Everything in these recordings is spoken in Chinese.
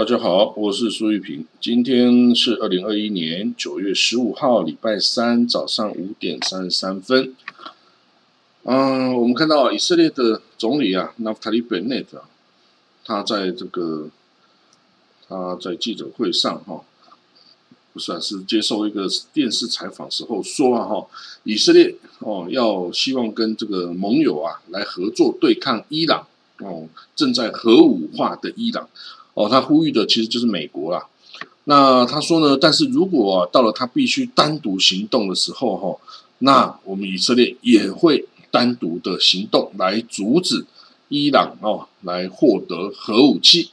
大家好，我是苏玉平。今天是二零二一年九月十五号，礼拜三早上五点三十三分。嗯，我们看到以色列的总理啊，纳夫塔利·本内特，他在这个他在记者会上哈，不算是接受一个电视采访时候说啊哈，以色列哦要希望跟这个盟友啊来合作对抗伊朗哦，正在核武化的伊朗。哦，他呼吁的其实就是美国啦。那他说呢，但是如果到了他必须单独行动的时候，哈，那我们以色列也会单独的行动来阻止伊朗哦，来获得核武器。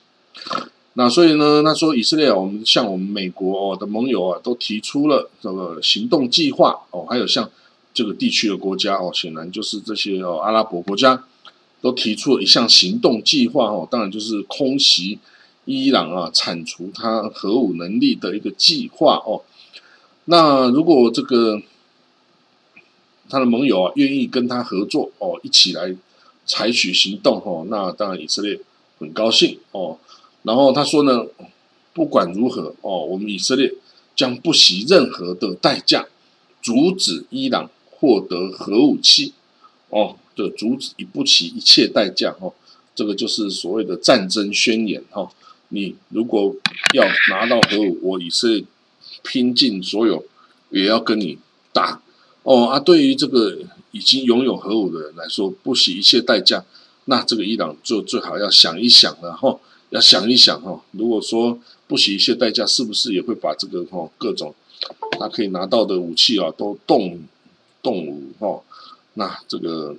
那所以呢，他说以色列，我们向我们美国的盟友啊，都提出了这个行动计划哦，还有像这个地区的国家哦，显然就是这些哦阿拉伯国家都提出了一项行动计划哦，当然就是空袭。伊朗啊，铲除它核武能力的一个计划哦。那如果这个他的盟友啊愿意跟他合作哦，一起来采取行动哦，那当然以色列很高兴哦。然后他说呢，不管如何哦，我们以色列将不惜任何的代价阻止伊朗获得核武器哦，的阻止以不惜一切代价哦，这个就是所谓的战争宣言哈。你如果要拿到核武，我以色列拼尽所有也要跟你打哦啊！对于这个已经拥有核武的人来说，不惜一切代价，那这个伊朗就最好要想一想了哈，要想一想哈。如果说不惜一切代价，是不是也会把这个哈各种他可以拿到的武器啊都动动武哈？那这个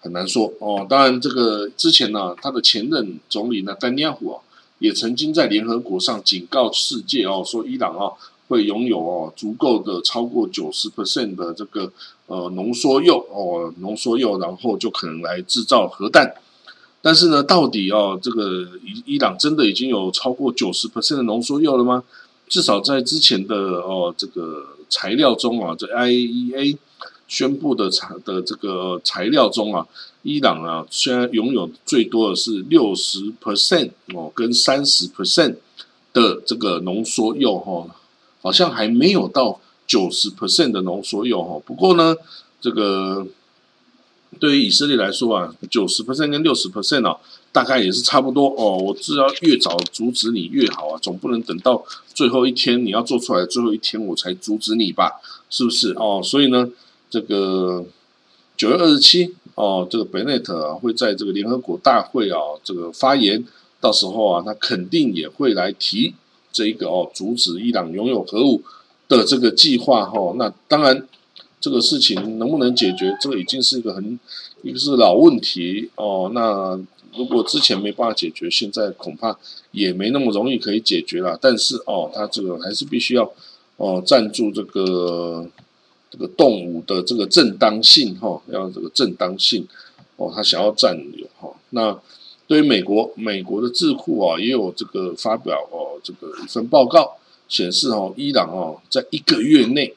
很难说哦。当然，这个之前呢，他的前任总理呢丹尼亚胡啊。也曾经在联合国上警告世界哦，说伊朗哦会拥有哦足够的超过九十 percent 的这个呃浓缩铀哦浓缩铀，然后就可能来制造核弹。但是呢，到底哦这个伊伊朗真的已经有超过九十 percent 的浓缩铀了吗？至少在之前的哦这个材料中啊，这 IEA 宣布的材的这个材料中啊。伊朗啊，虽然拥有最多的是六十 percent 哦，跟三十 percent 的这个浓缩铀哈，好像还没有到九十 percent 的浓缩铀哈。不过呢，这个对于以色列来说啊，九十 percent 跟六十 percent 啊，大概也是差不多哦。我只要越早阻止你越好啊，总不能等到最后一天你要做出来最后一天我才阻止你吧？是不是哦？所以呢，这个九月二十七。哦，这个贝内特啊会在这个联合国大会啊这个发言，到时候啊他肯定也会来提这一个哦阻止伊朗拥有核武的这个计划哈。那当然这个事情能不能解决，这个已经是一个很一个是老问题哦。那如果之前没办法解决，现在恐怕也没那么容易可以解决了。但是哦，他这个还是必须要哦赞助这个。这个动物的这个正当性哈，要这个正当性哦，他想要占有哈。那对于美国，美国的智库啊，也有这个发表哦，这个一份报告显示哦，伊朗哦，在一个月内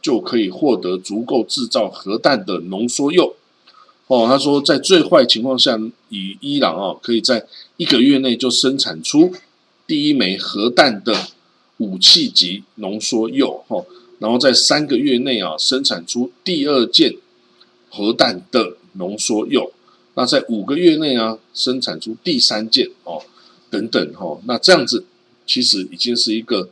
就可以获得足够制造核弹的浓缩铀哦。他说，在最坏情况下，以伊朗哦，可以在一个月内就生产出第一枚核弹的武器级浓缩铀哈。然后在三个月内啊，生产出第二件核弹的浓缩铀。那在五个月内啊，生产出第三件哦，等等哈。那这样子其实已经是一个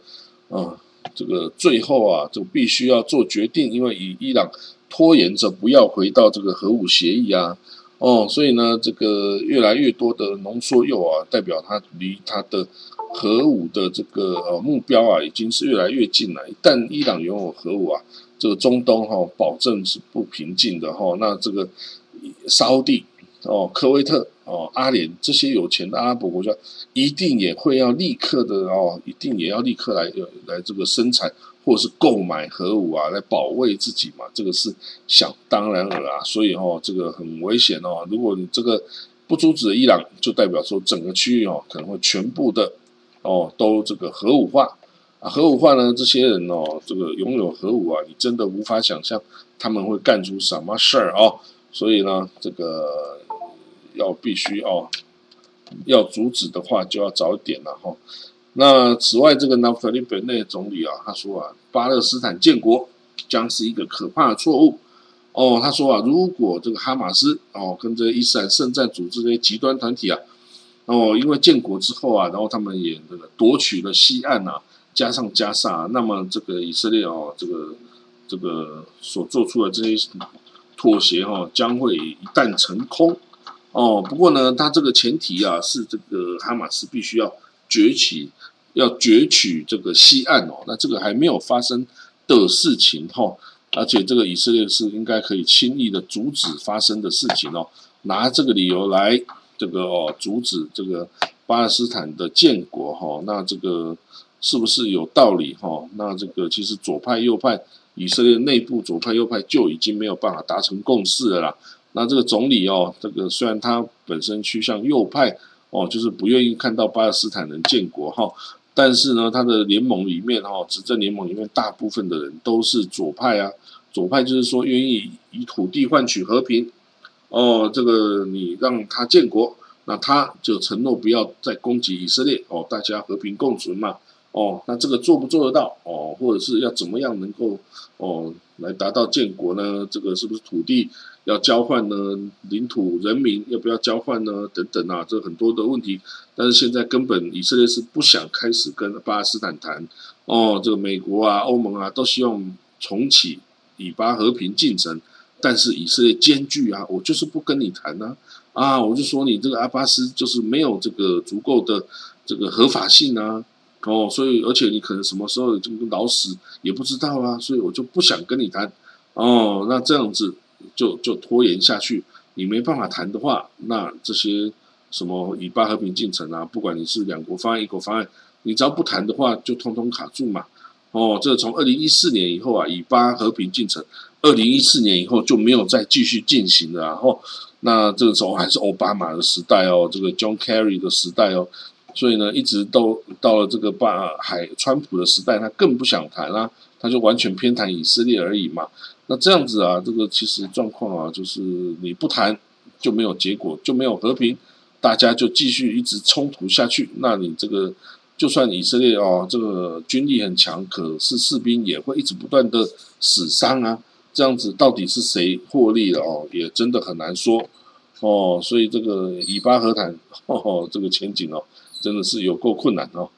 啊，这个最后啊，就必须要做决定，因为以伊朗拖延着不要回到这个核武协议啊，哦，所以呢，这个越来越多的浓缩铀啊，代表它离它的。核武的这个呃目标啊，已经是越来越近了。一旦伊朗拥有核武啊，这个中东哈保证是不平静的哈。那这个沙地哦、科威特哦、阿联这些有钱的阿拉伯国家，一定也会要立刻的哦，一定也要立刻来来这个生产或是购买核武啊，来保卫自己嘛。这个是想当然了啊。所以哦，这个很危险哦。如果你这个不阻止伊朗，就代表说整个区域哦可能会全部的。哦，都这个核武化啊，核武化呢？这些人哦，这个拥有核武啊，你真的无法想象他们会干出什么事儿哦。所以呢，这个要必须哦，要阻止的话，就要早一点了哈。那此外，这个纳弗里本内总理啊，他说啊，巴勒斯坦建国将是一个可怕的错误。哦，他说啊，如果这个哈马斯哦跟这伊斯兰圣战组织这些极端团体啊，哦，因为建国之后啊，然后他们也这个夺取了西岸呐，加上加沙，那么这个以色列哦，这个这个所做出的这些妥协哈，将会一旦成空。哦，不过呢，他这个前提啊，是这个哈马斯必须要崛起，要攫取这个西岸哦，那这个还没有发生的事情哈。而且这个以色列是应该可以轻易的阻止发生的事情哦，拿这个理由来这个哦阻止这个巴勒斯坦的建国哈，那这个是不是有道理哈？那这个其实左派右派以色列内部左派右派就已经没有办法达成共识了啦。那这个总理哦，这个虽然他本身趋向右派哦，就是不愿意看到巴勒斯坦人建国哈。但是呢，他的联盟里面哈，执政联盟里面大部分的人都是左派啊。左派就是说愿意以土地换取和平，哦，这个你让他建国，那他就承诺不要再攻击以色列，哦，大家和平共存嘛，哦，那这个做不做得到？哦，或者是要怎么样能够哦来达到建国呢？这个是不是土地？要交换呢？领土、人民要不要交换呢？等等啊，这很多的问题。但是现在根本以色列是不想开始跟巴勒斯坦谈。哦，这个美国啊、欧盟啊都希望重启以巴和平进程，但是以色列艰巨啊，我就是不跟你谈呢。啊，我就说你这个阿巴斯就是没有这个足够的这个合法性啊。哦，所以而且你可能什么时候这个老死也不知道啊，所以我就不想跟你谈。哦，那这样子。就就拖延下去，你没办法谈的话，那这些什么以巴和平进程啊，不管你是两国方案、一国方案，你只要不谈的话，就通通卡住嘛。哦，这从二零一四年以后啊，以巴和平进程，二零一四年以后就没有再继续进行了。然后，那这个时候还是奥巴马的时代哦，这个 John Kerry 的时代哦，所以呢，一直都到了这个巴海川普的时代，他更不想谈啦，他就完全偏袒以色列而已嘛。那这样子啊，这个其实状况啊，就是你不谈就没有结果，就没有和平，大家就继续一直冲突下去。那你这个就算以色列哦，这个军力很强，可是士兵也会一直不断的死伤啊。这样子到底是谁获利了哦，也真的很难说哦。所以这个以巴和谈哦，这个前景哦，真的是有够困难哦。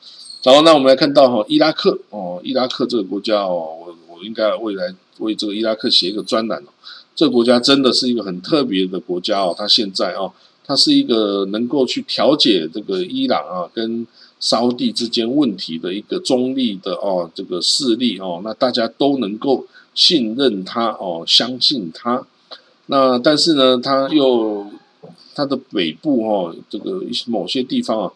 好，那我们来看到哈，伊拉克哦，伊拉克这个国家哦，我我应该未来。为这个伊拉克写一个专栏哦，这个国家真的是一个很特别的国家哦。它现在哦，它是一个能够去调解这个伊朗啊跟沙地之间问题的一个中立的哦这个势力哦。那大家都能够信任他哦，相信他。那但是呢，它又它的北部哦，这个某些地方啊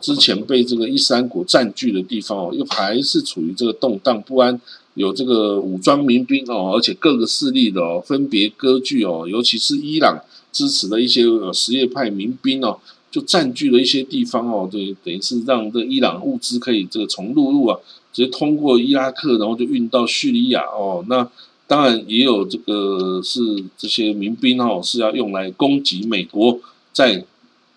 之前被这个伊斯兰国占据的地方哦，又还是处于这个动荡不安。有这个武装民兵哦，而且各个势力的哦分别割据哦，尤其是伊朗支持的一些什叶派民兵哦，就占据了一些地方哦，对，等于是让这伊朗物资可以这个从陆路啊直接通过伊拉克，然后就运到叙利亚哦。那当然也有这个是这些民兵哦是要用来攻击美国在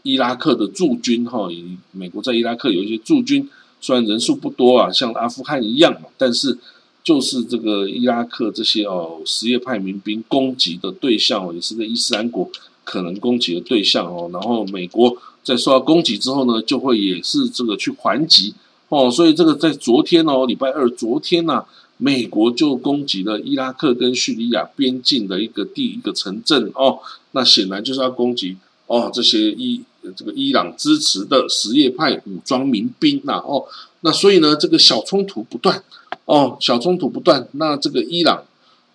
伊拉克的驻军哈，美国在伊拉克有一些驻军，虽然人数不多啊，像阿富汗一样，但是。就是这个伊拉克这些哦什叶派民兵攻击的对象哦，也是个伊斯兰国可能攻击的对象哦。然后美国在受到攻击之后呢，就会也是这个去还击哦。所以这个在昨天哦，礼拜二昨天呐，美国就攻击了伊拉克跟叙利亚边境的一个第一个城镇哦。那显然就是要攻击哦这些伊这个伊朗支持的什叶派武装民兵呐哦。那所以呢，这个小冲突不断。哦，小冲突不断，那这个伊朗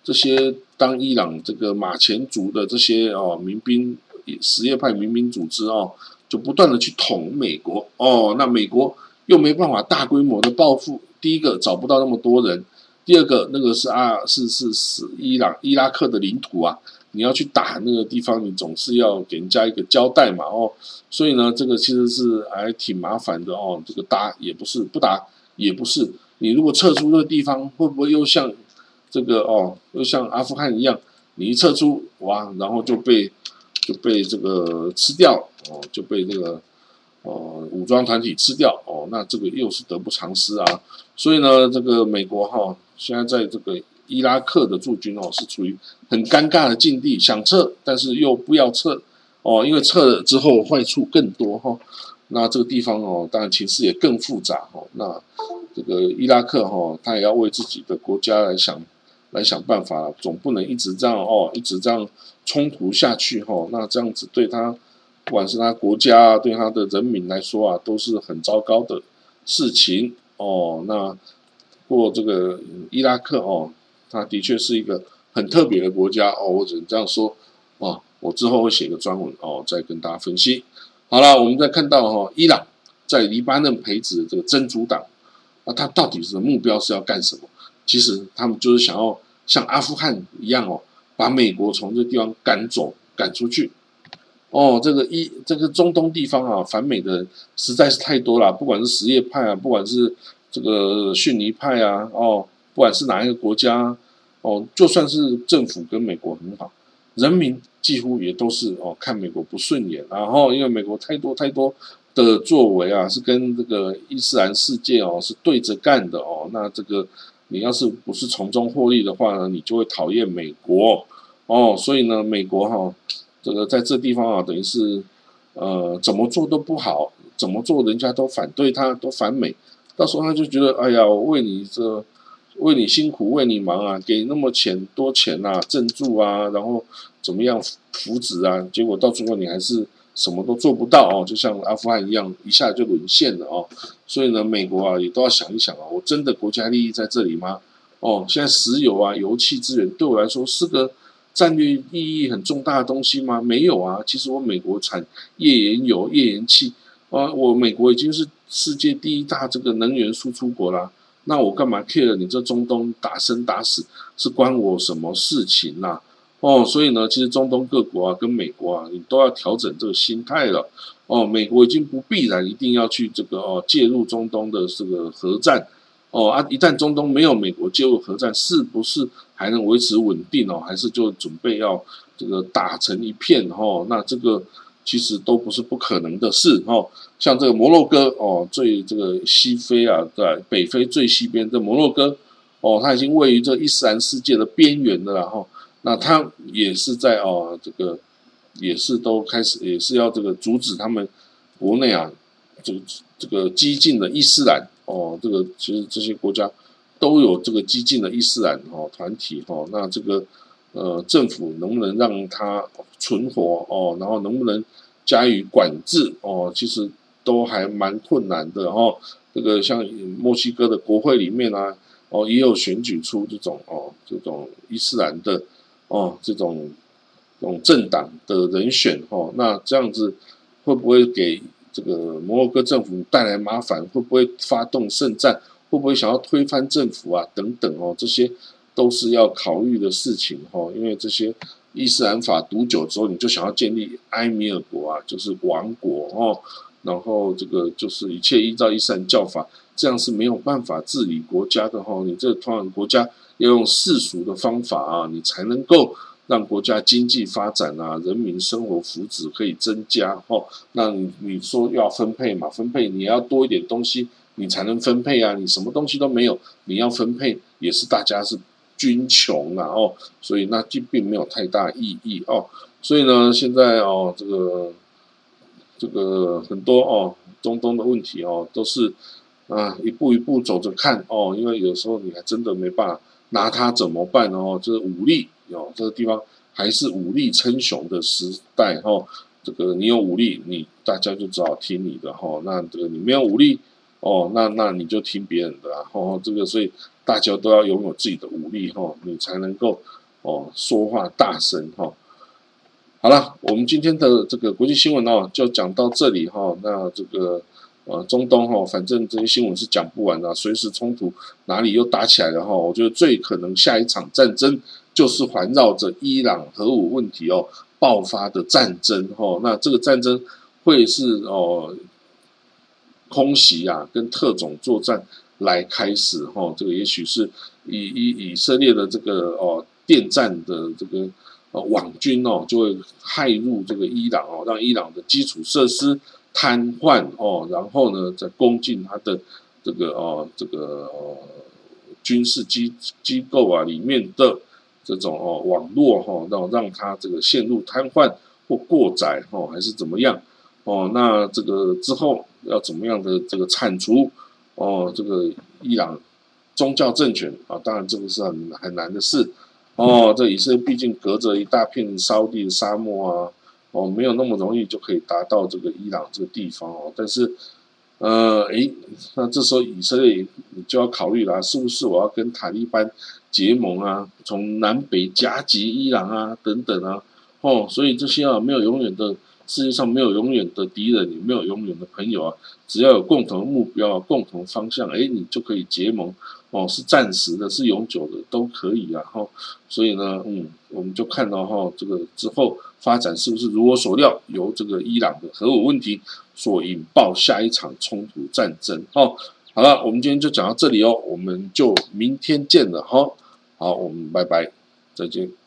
这些当伊朗这个马前卒的这些哦民兵什叶派民兵组织哦，就不断的去捅美国哦，那美国又没办法大规模的报复，第一个找不到那么多人，第二个那个是啊是是是伊朗伊拉克的领土啊，你要去打那个地方，你总是要给人家一个交代嘛哦，所以呢，这个其实是还挺麻烦的哦，这个打也不是，不打也不是。你如果撤出这个地方，会不会又像这个哦，又像阿富汗一样？你一撤出，哇，然后就被就被这个吃掉哦，就被这个哦武装团体吃掉哦，那这个又是得不偿失啊。所以呢，这个美国哈现在在这个伊拉克的驻军哦是处于很尴尬的境地，想撤但是又不要撤哦，因为撤了之后坏处更多哈。那这个地方哦，当然情势也更复杂哈。那这个伊拉克哈，他也要为自己的国家来想。来想办法，总不能一直这样哦，一直这样冲突下去哈。那这样子对他，不管是他国家，对他的人民来说啊，都是很糟糕的事情哦。那过这个伊拉克哦，它的确是一个很特别的国家哦。我只能这样说哦。我之后会写个专文哦，再跟大家分析。好了，我们再看到哈，伊朗在黎巴嫩培植的这个真主党，那他到底是目标是要干什么？其实他们就是想要像阿富汗一样哦，把美国从这地方赶走、赶出去。哦，这个一这个中东地方啊，反美的实在是太多了，不管是什叶派啊，不管是这个逊尼派啊，哦，不管是哪一个国家，哦，就算是政府跟美国很好，人民几乎也都是哦看美国不顺眼。然后因为美国太多太多的作为啊，是跟这个伊斯兰世界哦是对着干的哦，那这个。你要是不是从中获利的话呢，你就会讨厌美国哦。所以呢，美国哈，这个在这地方啊，等于是呃怎么做都不好，怎么做人家都反对他，都反美。到时候他就觉得，哎呀，我为你这为你辛苦，为你忙啊，给那么钱多钱呐，赞助啊，然后怎么样扶持啊，结果到最后你还是。什么都做不到哦，就像阿富汗一样，一下就沦陷了哦。所以呢，美国啊也都要想一想啊，我真的国家利益在这里吗？哦，现在石油啊、油气资源对我来说是个战略意义很重大的东西吗？没有啊，其实我美国产页岩油、页岩气啊，我美国已经是世界第一大这个能源输出国啦。那我干嘛 care 你这中东打生打死是关我什么事情呐？哦，所以呢，其实中东各国啊，跟美国啊，你都要调整这个心态了。哦，美国已经不必然一定要去这个哦介入中东的这个核战。哦啊，一旦中东没有美国介入核战，是不是还能维持稳定哦？还是就准备要这个打成一片？哦，那这个其实都不是不可能的事。哦，像这个摩洛哥哦，最这个西非啊，在北非最西边的摩洛哥哦，它已经位于这伊斯兰世界的边缘的了。哈。那他也是在哦，这个也是都开始，也是要这个阻止他们国内啊，这个这个激进的伊斯兰哦，这个其实这些国家都有这个激进的伊斯兰哦团体哦，那这个呃政府能不能让它存活哦，然后能不能加以管制哦，其实都还蛮困难的哦。这个像墨西哥的国会里面啊，哦也有选举出这种哦这种伊斯兰的。哦，这种这种政党的人选哦，那这样子会不会给这个摩洛哥政府带来麻烦？会不会发动圣战？会不会想要推翻政府啊？等等哦，这些都是要考虑的事情哈。因为这些伊斯兰法读久之后，你就想要建立埃米尔国啊，就是王国哦，然后这个就是一切依照伊斯兰教法，这样是没有办法治理国家的哈。你这通常国家。要用世俗的方法啊，你才能够让国家经济发展啊，人民生活福祉可以增加哦。那你你说要分配嘛？分配你要多一点东西，你才能分配啊。你什么东西都没有，你要分配也是大家是军穷啊哦。所以那并并没有太大意义哦。所以呢，现在哦，这个这个很多哦，中东的问题哦，都是啊一步一步走着看哦。因为有时候你还真的没办法。拿他怎么办哦？这是武力哦，这个地方还是武力称雄的时代哈。这个你有武力，你大家就只好听你的哈。那这个你没有武力哦，那那你就听别人的啦。哦，这个所以大家都要拥有自己的武力哈，你才能够哦说话大声哈。好了，我们今天的这个国际新闻哦，就讲到这里哈。那这个。呃，中东哈，反正这些新闻是讲不完的，随时冲突哪里又打起来了哈。我觉得最可能下一场战争就是环绕着伊朗核武问题哦爆发的战争哈。那这个战争会是哦空袭啊，跟特种作战来开始哈。这个也许是以以以色列的这个哦电战的这个呃网军哦，就会害入这个伊朗哦，让伊朗的基础设施。瘫痪哦，然后呢再攻进他的这个哦这个哦军事机机构啊里面的这种哦网络哈，让让他这个陷入瘫痪或过载哦，还是怎么样哦？那这个之后要怎么样的这个铲除哦？这个伊朗宗教政权啊，当然这个是很很难的事哦。这以色列毕竟隔着一大片烧地的沙漠啊。哦，没有那么容易就可以达到这个伊朗这个地方哦。但是，呃，诶，那这时候以色列就要考虑了，是不是我要跟塔利班结盟啊？从南北夹击伊朗啊，等等啊。哦，所以这些啊，没有永远的，世界上没有永远的敌人，也没有永远的朋友啊。只要有共同目标、共同方向，诶，你就可以结盟。哦，是暂时的，是永久的，都可以啊。哈，所以呢，嗯，我们就看到哈，这个之后发展是不是如我所料，由这个伊朗的核武问题所引爆下一场冲突战争。哦，好了，我们今天就讲到这里哦，我们就明天见了哈。好，我们拜拜，再见。